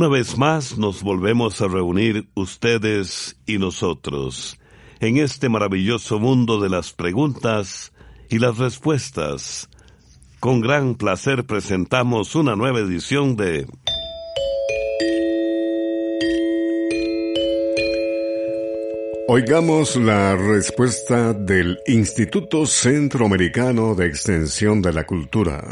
Una vez más nos volvemos a reunir ustedes y nosotros en este maravilloso mundo de las preguntas y las respuestas. Con gran placer presentamos una nueva edición de Oigamos la respuesta del Instituto Centroamericano de Extensión de la Cultura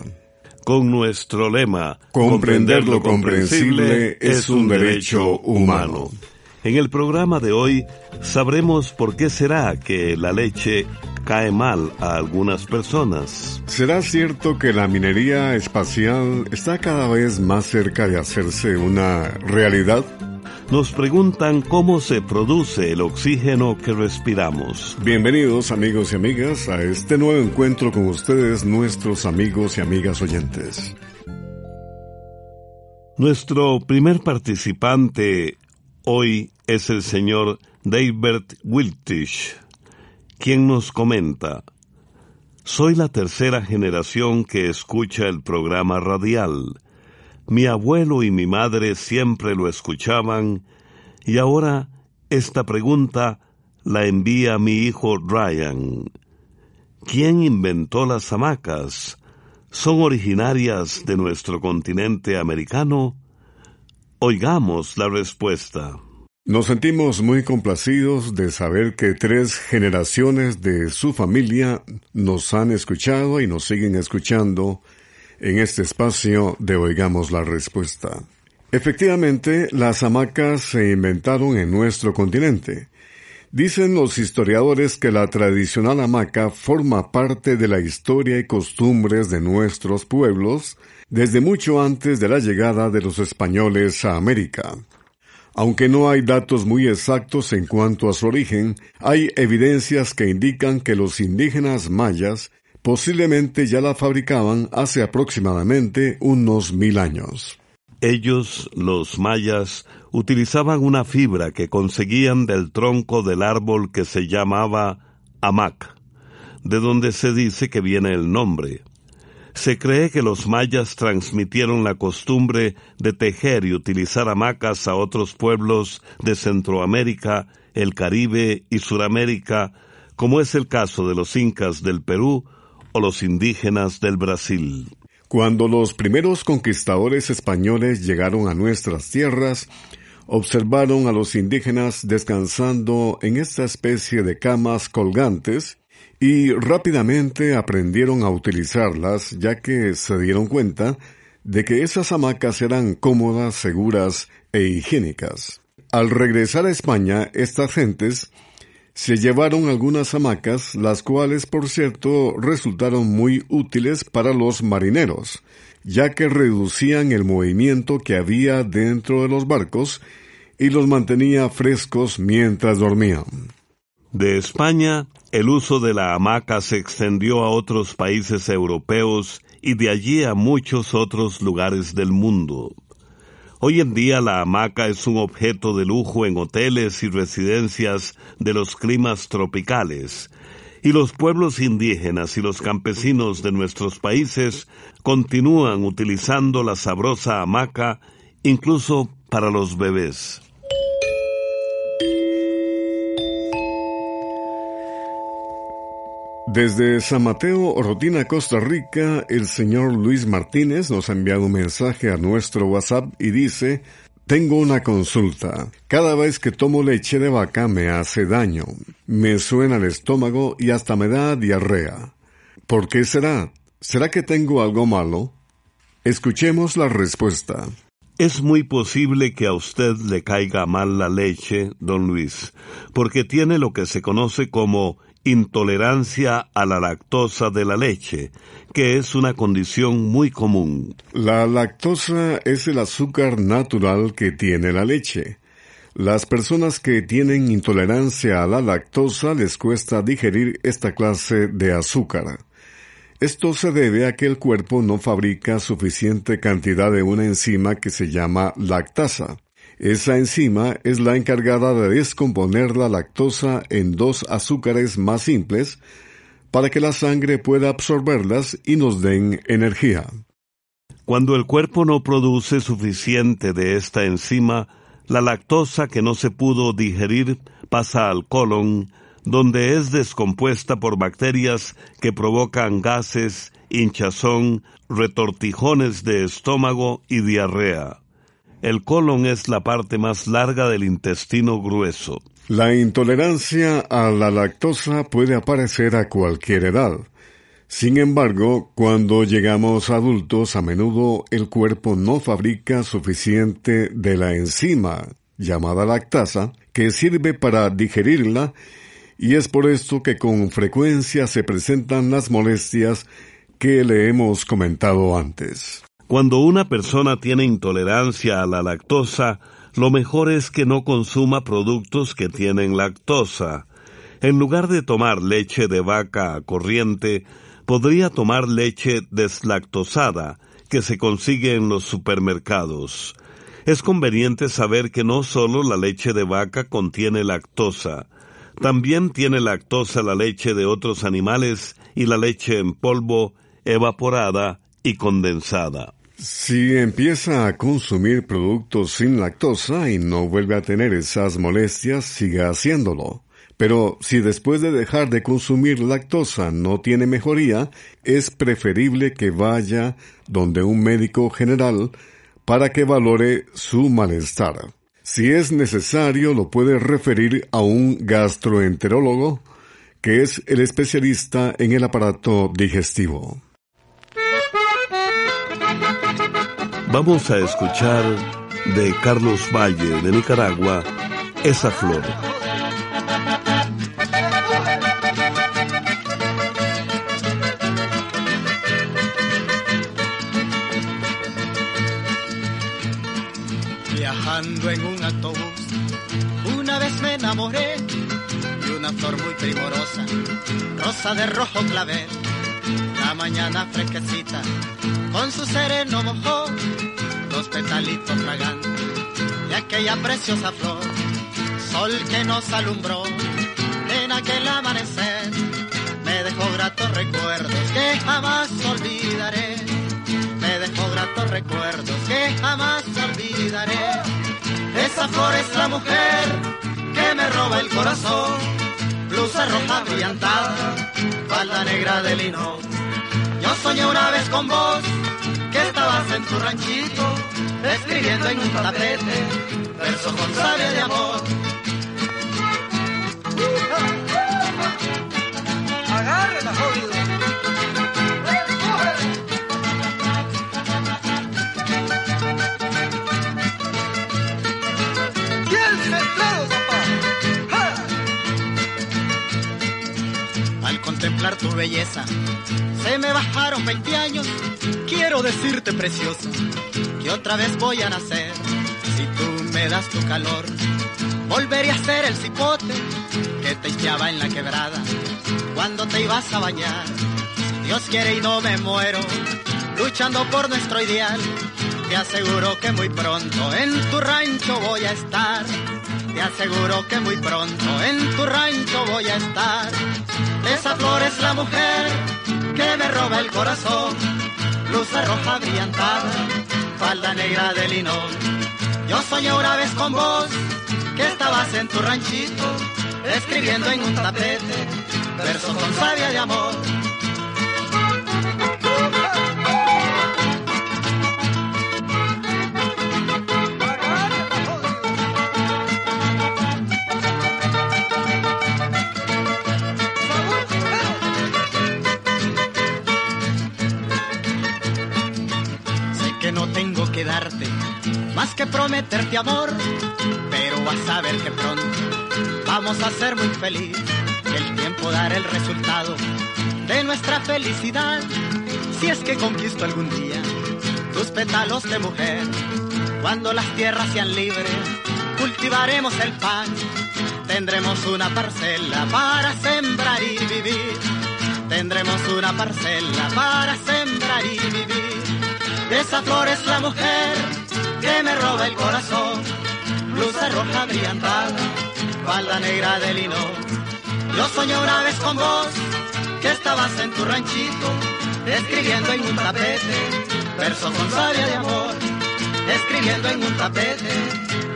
con nuestro lema Comprender lo comprensible es un derecho humano. En el programa de hoy sabremos por qué será que la leche cae mal a algunas personas. ¿Será cierto que la minería espacial está cada vez más cerca de hacerse una realidad? Nos preguntan cómo se produce el oxígeno que respiramos. Bienvenidos amigos y amigas a este nuevo encuentro con ustedes, nuestros amigos y amigas oyentes. Nuestro primer participante hoy es el señor David Wiltish, quien nos comenta, soy la tercera generación que escucha el programa radial mi abuelo y mi madre siempre lo escuchaban y ahora esta pregunta la envía mi hijo Ryan. ¿Quién inventó las hamacas? ¿Son originarias de nuestro continente americano? Oigamos la respuesta. Nos sentimos muy complacidos de saber que tres generaciones de su familia nos han escuchado y nos siguen escuchando en este espacio de Oigamos la Respuesta. Efectivamente, las hamacas se inventaron en nuestro continente. Dicen los historiadores que la tradicional hamaca forma parte de la historia y costumbres de nuestros pueblos desde mucho antes de la llegada de los españoles a América. Aunque no hay datos muy exactos en cuanto a su origen, hay evidencias que indican que los indígenas mayas Posiblemente ya la fabricaban hace aproximadamente unos mil años. Ellos, los mayas, utilizaban una fibra que conseguían del tronco del árbol que se llamaba hamac, de donde se dice que viene el nombre. Se cree que los mayas transmitieron la costumbre de tejer y utilizar hamacas a otros pueblos de Centroamérica, el Caribe y Suramérica, como es el caso de los incas del Perú o los indígenas del Brasil. Cuando los primeros conquistadores españoles llegaron a nuestras tierras, observaron a los indígenas descansando en esta especie de camas colgantes y rápidamente aprendieron a utilizarlas ya que se dieron cuenta de que esas hamacas eran cómodas, seguras e higiénicas. Al regresar a España, estas gentes se llevaron algunas hamacas, las cuales, por cierto, resultaron muy útiles para los marineros, ya que reducían el movimiento que había dentro de los barcos y los mantenía frescos mientras dormían. De España, el uso de la hamaca se extendió a otros países europeos y de allí a muchos otros lugares del mundo. Hoy en día la hamaca es un objeto de lujo en hoteles y residencias de los climas tropicales, y los pueblos indígenas y los campesinos de nuestros países continúan utilizando la sabrosa hamaca incluso para los bebés. Desde San Mateo, Rotina, Costa Rica, el señor Luis Martínez nos ha enviado un mensaje a nuestro WhatsApp y dice, tengo una consulta. Cada vez que tomo leche de vaca me hace daño, me suena el estómago y hasta me da diarrea. ¿Por qué será? ¿Será que tengo algo malo? Escuchemos la respuesta. Es muy posible que a usted le caiga mal la leche, don Luis, porque tiene lo que se conoce como intolerancia a la lactosa de la leche, que es una condición muy común. La lactosa es el azúcar natural que tiene la leche. Las personas que tienen intolerancia a la lactosa les cuesta digerir esta clase de azúcar. Esto se debe a que el cuerpo no fabrica suficiente cantidad de una enzima que se llama lactasa. Esa enzima es la encargada de descomponer la lactosa en dos azúcares más simples para que la sangre pueda absorberlas y nos den energía. Cuando el cuerpo no produce suficiente de esta enzima, la lactosa que no se pudo digerir pasa al colon, donde es descompuesta por bacterias que provocan gases, hinchazón, retortijones de estómago y diarrea. El colon es la parte más larga del intestino grueso. La intolerancia a la lactosa puede aparecer a cualquier edad. Sin embargo, cuando llegamos adultos, a menudo el cuerpo no fabrica suficiente de la enzima, llamada lactasa, que sirve para digerirla, y es por esto que con frecuencia se presentan las molestias que le hemos comentado antes. Cuando una persona tiene intolerancia a la lactosa, lo mejor es que no consuma productos que tienen lactosa. En lugar de tomar leche de vaca corriente, podría tomar leche deslactosada que se consigue en los supermercados. Es conveniente saber que no solo la leche de vaca contiene lactosa, también tiene lactosa la leche de otros animales y la leche en polvo, evaporada y condensada. Si empieza a consumir productos sin lactosa y no vuelve a tener esas molestias, siga haciéndolo. Pero si después de dejar de consumir lactosa no tiene mejoría, es preferible que vaya donde un médico general para que valore su malestar. Si es necesario, lo puede referir a un gastroenterólogo, que es el especialista en el aparato digestivo. Vamos a escuchar de Carlos Valle de Nicaragua esa flor. en un autobús. Una vez me enamoré de una flor muy primorosa, rosa de rojo clavel. La mañana fresquecita, con su sereno mojó los petalitos fragantes de aquella preciosa flor. Sol que nos alumbró en aquel amanecer, me dejó gratos recuerdos que jamás olvidaré. Me dejó gratos recuerdos que jamás olvidaré. Esa flor es la mujer que me roba el corazón. Blusa roja brillantada, falda negra de lino. Yo soñé una vez con vos que estabas en tu ranchito, escribiendo en un tapete versos con de amor. Tu belleza. Se me bajaron 20 años, quiero decirte preciosa, que otra vez voy a nacer. Si tú me das tu calor, volveré a ser el cipote que te echaba en la quebrada cuando te ibas a bañar. Si Dios quiere y no me muero, luchando por nuestro ideal, te aseguro que muy pronto en tu rancho voy a estar. Te aseguro que muy pronto en tu rancho voy a estar. Esa flor es la mujer que me roba el corazón. Luz roja brillantada, falda negra de linón. Yo soñé una vez con vos que estabas en tu ranchito, escribiendo en un tapete versos con savia de amor. Más que prometerte amor, pero vas a ver que pronto vamos a ser muy feliz, el tiempo dará el resultado de nuestra felicidad, si es que conquisto algún día tus pétalos de mujer, cuando las tierras sean libres, cultivaremos el pan, tendremos una parcela para sembrar y vivir, tendremos una parcela para sembrar y vivir. Esa flor es la mujer que me roba el corazón. Blusa roja brillantada, falda negra de lino. Yo soñé una vez con vos que estabas en tu ranchito, escribiendo en un tapete verso con savia de amor, escribiendo en un tapete,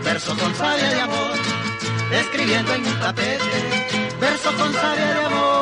verso con savia de amor, escribiendo en un tapete, verso con savia de amor.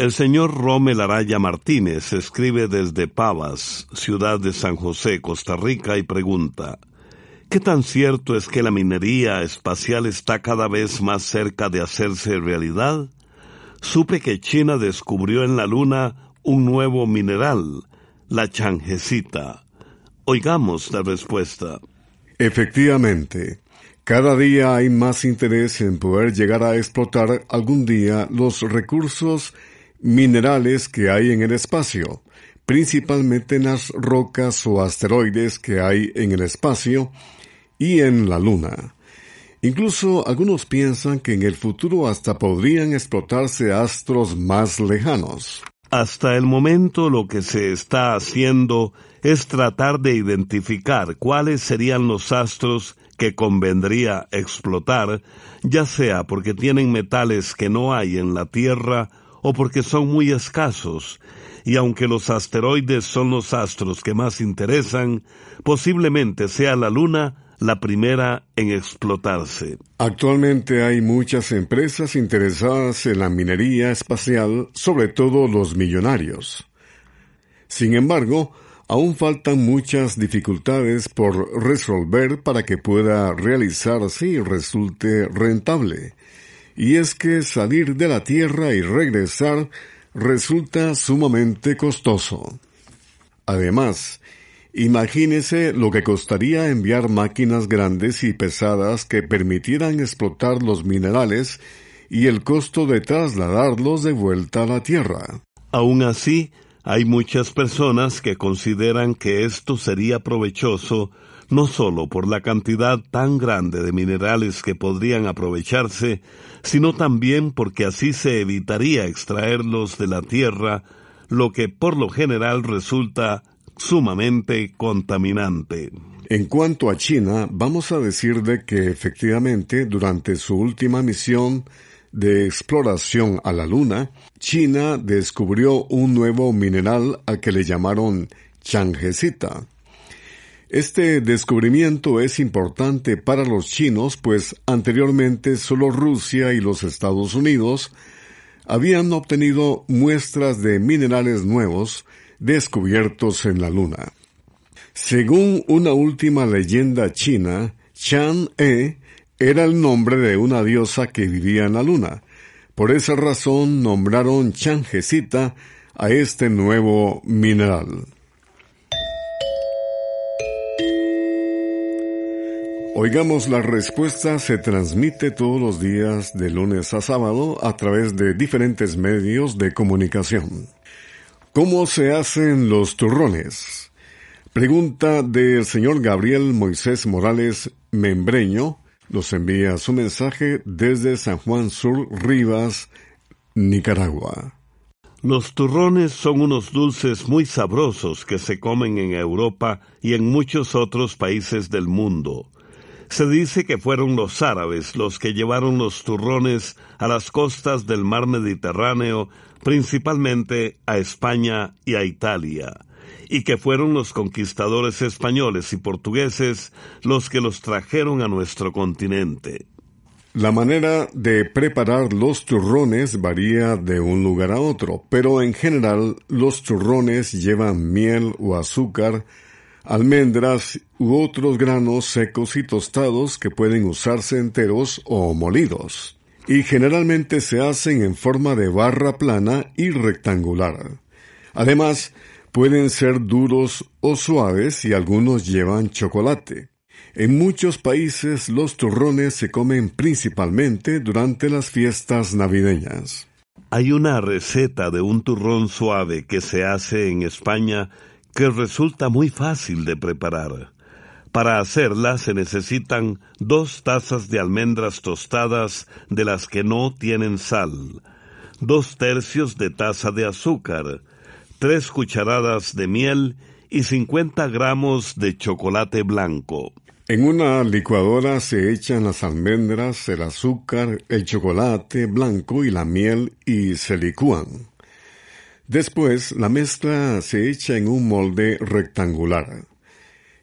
El señor Romel Araya Martínez escribe desde Pavas, ciudad de San José, Costa Rica, y pregunta, ¿qué tan cierto es que la minería espacial está cada vez más cerca de hacerse realidad? Supe que China descubrió en la Luna un nuevo mineral, la changesita. Oigamos la respuesta. Efectivamente, cada día hay más interés en poder llegar a explotar algún día los recursos minerales que hay en el espacio, principalmente en las rocas o asteroides que hay en el espacio y en la Luna. Incluso algunos piensan que en el futuro hasta podrían explotarse astros más lejanos. Hasta el momento lo que se está haciendo es tratar de identificar cuáles serían los astros que convendría explotar, ya sea porque tienen metales que no hay en la Tierra o porque son muy escasos, y aunque los asteroides son los astros que más interesan, posiblemente sea la Luna la primera en explotarse. Actualmente hay muchas empresas interesadas en la minería espacial, sobre todo los millonarios. Sin embargo, aún faltan muchas dificultades por resolver para que pueda realizarse y resulte rentable. Y es que salir de la Tierra y regresar resulta sumamente costoso. Además, imagínese lo que costaría enviar máquinas grandes y pesadas que permitieran explotar los minerales y el costo de trasladarlos de vuelta a la Tierra. Aún así, hay muchas personas que consideran que esto sería provechoso no solo por la cantidad tan grande de minerales que podrían aprovecharse, sino también porque así se evitaría extraerlos de la tierra, lo que por lo general resulta sumamente contaminante. En cuanto a China, vamos a decir de que efectivamente durante su última misión de exploración a la Luna, China descubrió un nuevo mineral al que le llamaron changesita. Este descubrimiento es importante para los chinos, pues anteriormente solo Rusia y los Estados Unidos habían obtenido muestras de minerales nuevos descubiertos en la Luna. Según una última leyenda china, Chan-e era el nombre de una diosa que vivía en la Luna. Por esa razón nombraron Changesita a este nuevo mineral. Oigamos la respuesta se transmite todos los días de lunes a sábado a través de diferentes medios de comunicación. ¿Cómo se hacen los turrones? Pregunta del señor Gabriel Moisés Morales Membreño. Nos envía su mensaje desde San Juan Sur Rivas, Nicaragua. Los turrones son unos dulces muy sabrosos que se comen en Europa y en muchos otros países del mundo. Se dice que fueron los árabes los que llevaron los turrones a las costas del mar Mediterráneo, principalmente a España y a Italia, y que fueron los conquistadores españoles y portugueses los que los trajeron a nuestro continente. La manera de preparar los turrones varía de un lugar a otro, pero en general los turrones llevan miel o azúcar, almendras u otros granos secos y tostados que pueden usarse enteros o molidos, y generalmente se hacen en forma de barra plana y rectangular. Además, pueden ser duros o suaves y algunos llevan chocolate. En muchos países los turrones se comen principalmente durante las fiestas navideñas. Hay una receta de un turrón suave que se hace en España que resulta muy fácil de preparar. Para hacerla se necesitan dos tazas de almendras tostadas de las que no tienen sal, dos tercios de taza de azúcar, tres cucharadas de miel y 50 gramos de chocolate blanco. En una licuadora se echan las almendras, el azúcar, el chocolate blanco y la miel y se licúan. Después, la mezcla se echa en un molde rectangular.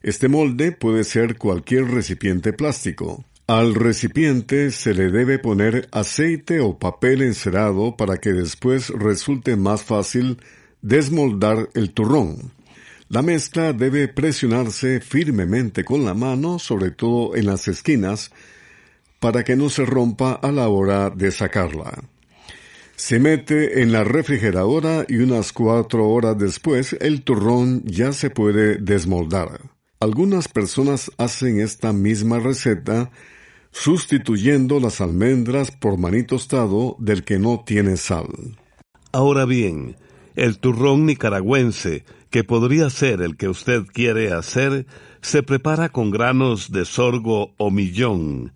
Este molde puede ser cualquier recipiente plástico. Al recipiente se le debe poner aceite o papel encerado para que después resulte más fácil desmoldar el turrón. La mezcla debe presionarse firmemente con la mano, sobre todo en las esquinas, para que no se rompa a la hora de sacarla. Se mete en la refrigeradora y unas cuatro horas después el turrón ya se puede desmoldar. Algunas personas hacen esta misma receta sustituyendo las almendras por maní tostado del que no tiene sal. Ahora bien, el turrón nicaragüense que podría ser el que usted quiere hacer, se prepara con granos de sorgo o millón.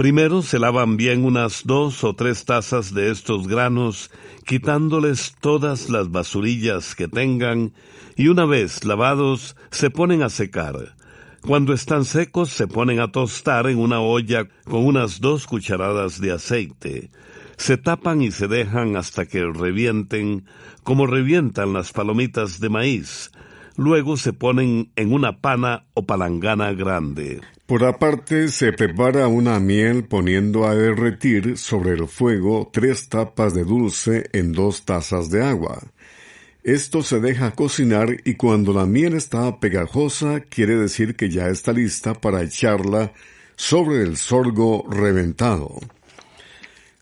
Primero se lavan bien unas dos o tres tazas de estos granos, quitándoles todas las basurillas que tengan, y una vez lavados se ponen a secar. Cuando están secos se ponen a tostar en una olla con unas dos cucharadas de aceite se tapan y se dejan hasta que revienten, como revientan las palomitas de maíz. Luego se ponen en una pana o palangana grande. Por aparte se prepara una miel poniendo a derretir sobre el fuego tres tapas de dulce en dos tazas de agua. Esto se deja cocinar y cuando la miel está pegajosa quiere decir que ya está lista para echarla sobre el sorgo reventado.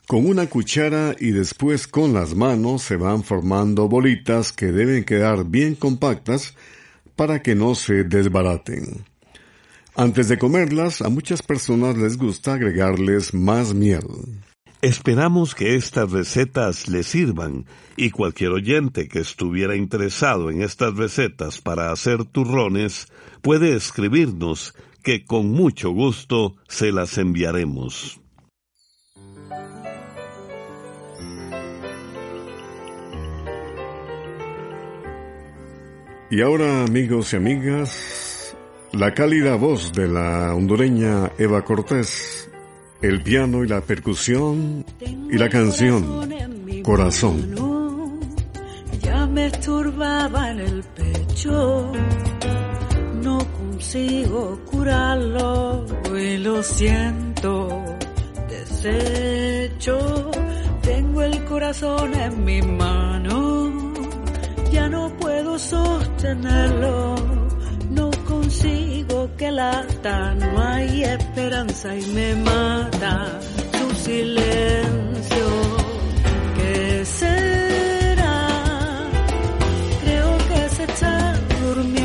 Con una cuchara y después con las manos se van formando bolitas que deben quedar bien compactas para que no se desbaraten. Antes de comerlas, a muchas personas les gusta agregarles más miel. Esperamos que estas recetas les sirvan y cualquier oyente que estuviera interesado en estas recetas para hacer turrones puede escribirnos que con mucho gusto se las enviaremos. Y ahora, amigos y amigas, la cálida voz de la hondureña Eva Cortés, el piano y la percusión y la canción Corazón. Ya me esturbaba en el pecho, no consigo curarlo y lo siento deshecho. Tengo el corazón en mi mano ya no puedo sostenerlo, no consigo que lata, no hay esperanza y me mata tu silencio. ¿Qué será? Creo que se está durmiendo.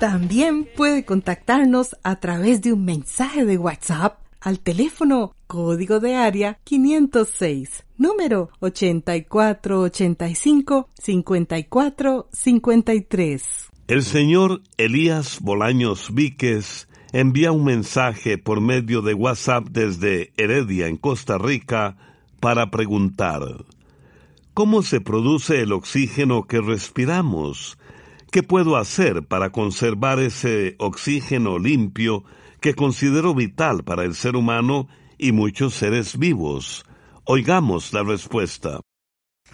También puede contactarnos a través de un mensaje de WhatsApp al teléfono código de área 506, número 8485-5453. El señor Elías Bolaños Víquez envía un mensaje por medio de WhatsApp desde Heredia, en Costa Rica, para preguntar, ¿cómo se produce el oxígeno que respiramos? ¿Qué puedo hacer para conservar ese oxígeno limpio que considero vital para el ser humano y muchos seres vivos? Oigamos la respuesta.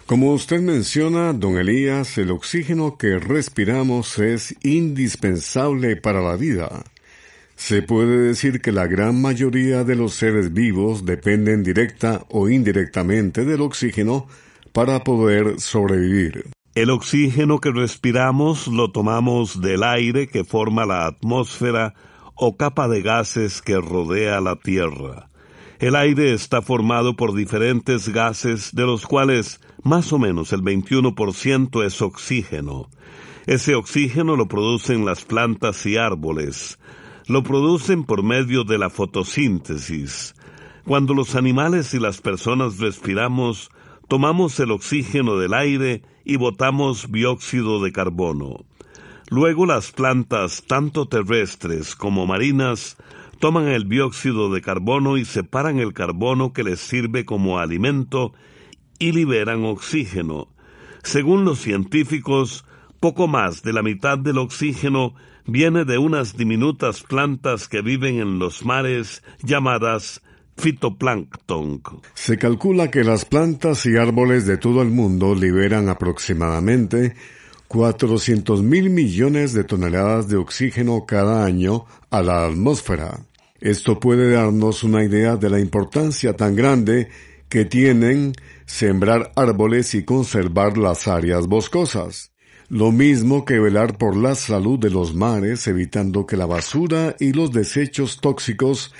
Como usted menciona, don Elías, el oxígeno que respiramos es indispensable para la vida. Se puede decir que la gran mayoría de los seres vivos dependen directa o indirectamente del oxígeno para poder sobrevivir. El oxígeno que respiramos lo tomamos del aire que forma la atmósfera o capa de gases que rodea la Tierra. El aire está formado por diferentes gases, de los cuales más o menos el 21% es oxígeno. Ese oxígeno lo producen las plantas y árboles. Lo producen por medio de la fotosíntesis. Cuando los animales y las personas respiramos, tomamos el oxígeno del aire y botamos dióxido de carbono. Luego las plantas, tanto terrestres como marinas, toman el dióxido de carbono y separan el carbono que les sirve como alimento y liberan oxígeno. Según los científicos, poco más de la mitad del oxígeno viene de unas diminutas plantas que viven en los mares llamadas fitoplancton. Se calcula que las plantas y árboles de todo el mundo liberan aproximadamente 400 mil millones de toneladas de oxígeno cada año a la atmósfera. Esto puede darnos una idea de la importancia tan grande que tienen sembrar árboles y conservar las áreas boscosas. Lo mismo que velar por la salud de los mares, evitando que la basura y los desechos tóxicos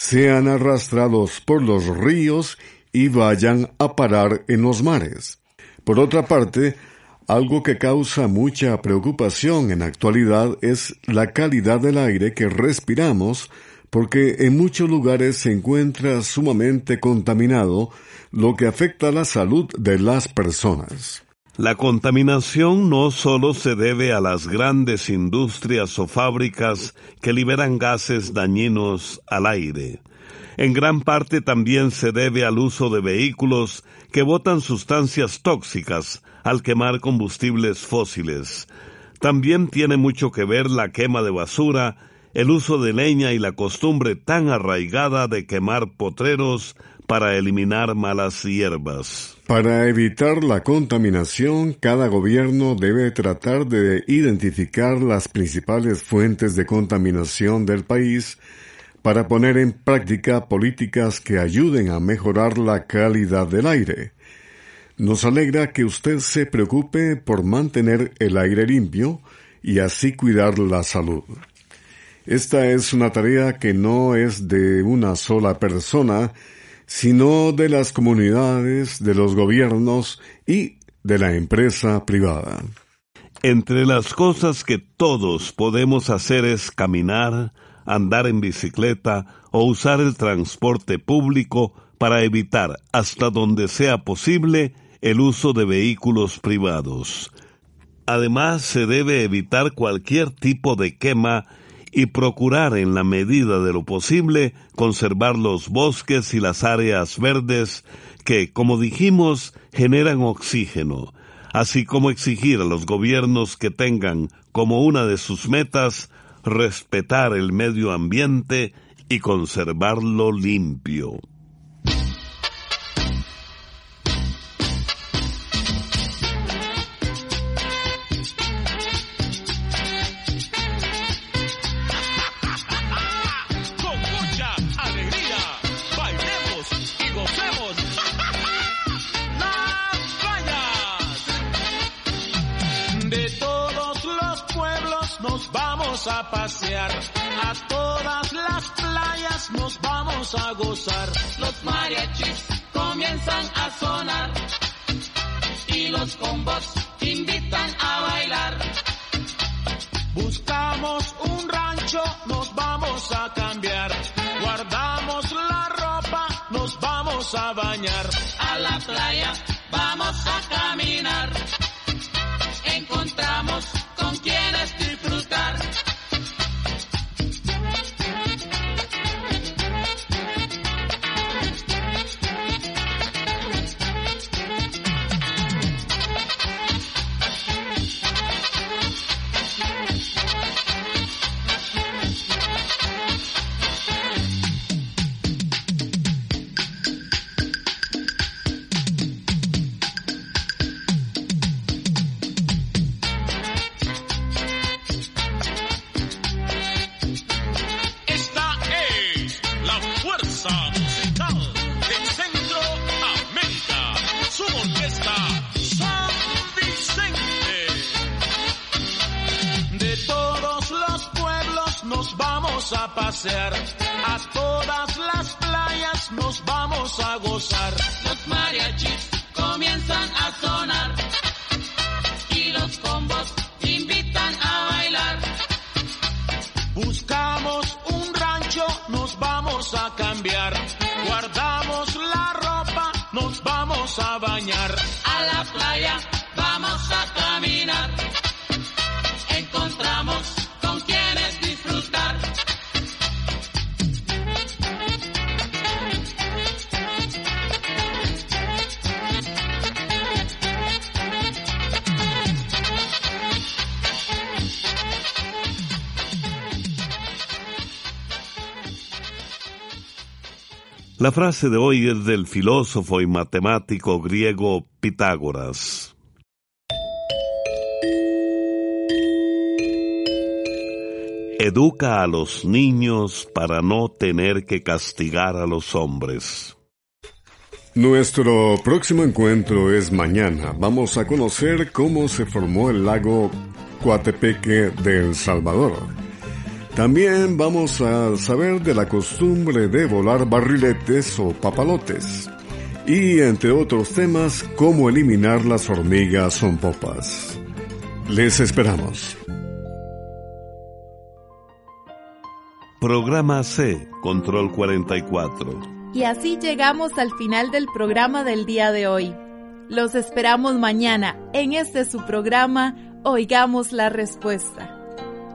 sean arrastrados por los ríos y vayan a parar en los mares. Por otra parte, algo que causa mucha preocupación en la actualidad es la calidad del aire que respiramos, porque en muchos lugares se encuentra sumamente contaminado, lo que afecta la salud de las personas. La contaminación no solo se debe a las grandes industrias o fábricas que liberan gases dañinos al aire. En gran parte también se debe al uso de vehículos que botan sustancias tóxicas al quemar combustibles fósiles. También tiene mucho que ver la quema de basura, el uso de leña y la costumbre tan arraigada de quemar potreros para eliminar malas hierbas. Para evitar la contaminación, cada gobierno debe tratar de identificar las principales fuentes de contaminación del país para poner en práctica políticas que ayuden a mejorar la calidad del aire. Nos alegra que usted se preocupe por mantener el aire limpio y así cuidar la salud. Esta es una tarea que no es de una sola persona, sino de las comunidades, de los gobiernos y de la empresa privada. Entre las cosas que todos podemos hacer es caminar, andar en bicicleta o usar el transporte público para evitar, hasta donde sea posible, el uso de vehículos privados. Además, se debe evitar cualquier tipo de quema y procurar en la medida de lo posible conservar los bosques y las áreas verdes que, como dijimos, generan oxígeno, así como exigir a los gobiernos que tengan como una de sus metas respetar el medio ambiente y conservarlo limpio. A pasear. A todas las playas nos vamos a gozar. Los mariachis comienzan a sonar y los combos invitan a bailar. Buscamos un rancho, nos vamos a cambiar. Guardamos la ropa, nos vamos a bañar. A la playa vamos a caminar. A pasear. A todas las playas nos vamos a gozar. Los mariachis comienzan a sonar y los combos invitan a bailar. Buscamos un rancho, nos vamos a cambiar. Guardamos la ropa, nos vamos a bañar. A la playa La frase de hoy es del filósofo y matemático griego Pitágoras. Educa a los niños para no tener que castigar a los hombres. Nuestro próximo encuentro es mañana. Vamos a conocer cómo se formó el lago Coatepeque de El Salvador. También vamos a saber de la costumbre de volar barriletes o papalotes. Y entre otros temas, cómo eliminar las hormigas son popas. Les esperamos. Programa C, Control 44. Y así llegamos al final del programa del día de hoy. Los esperamos mañana en este su programa Oigamos la Respuesta.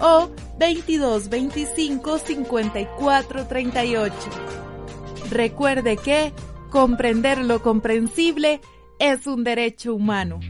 o 2225-5438. Recuerde que comprender lo comprensible es un derecho humano.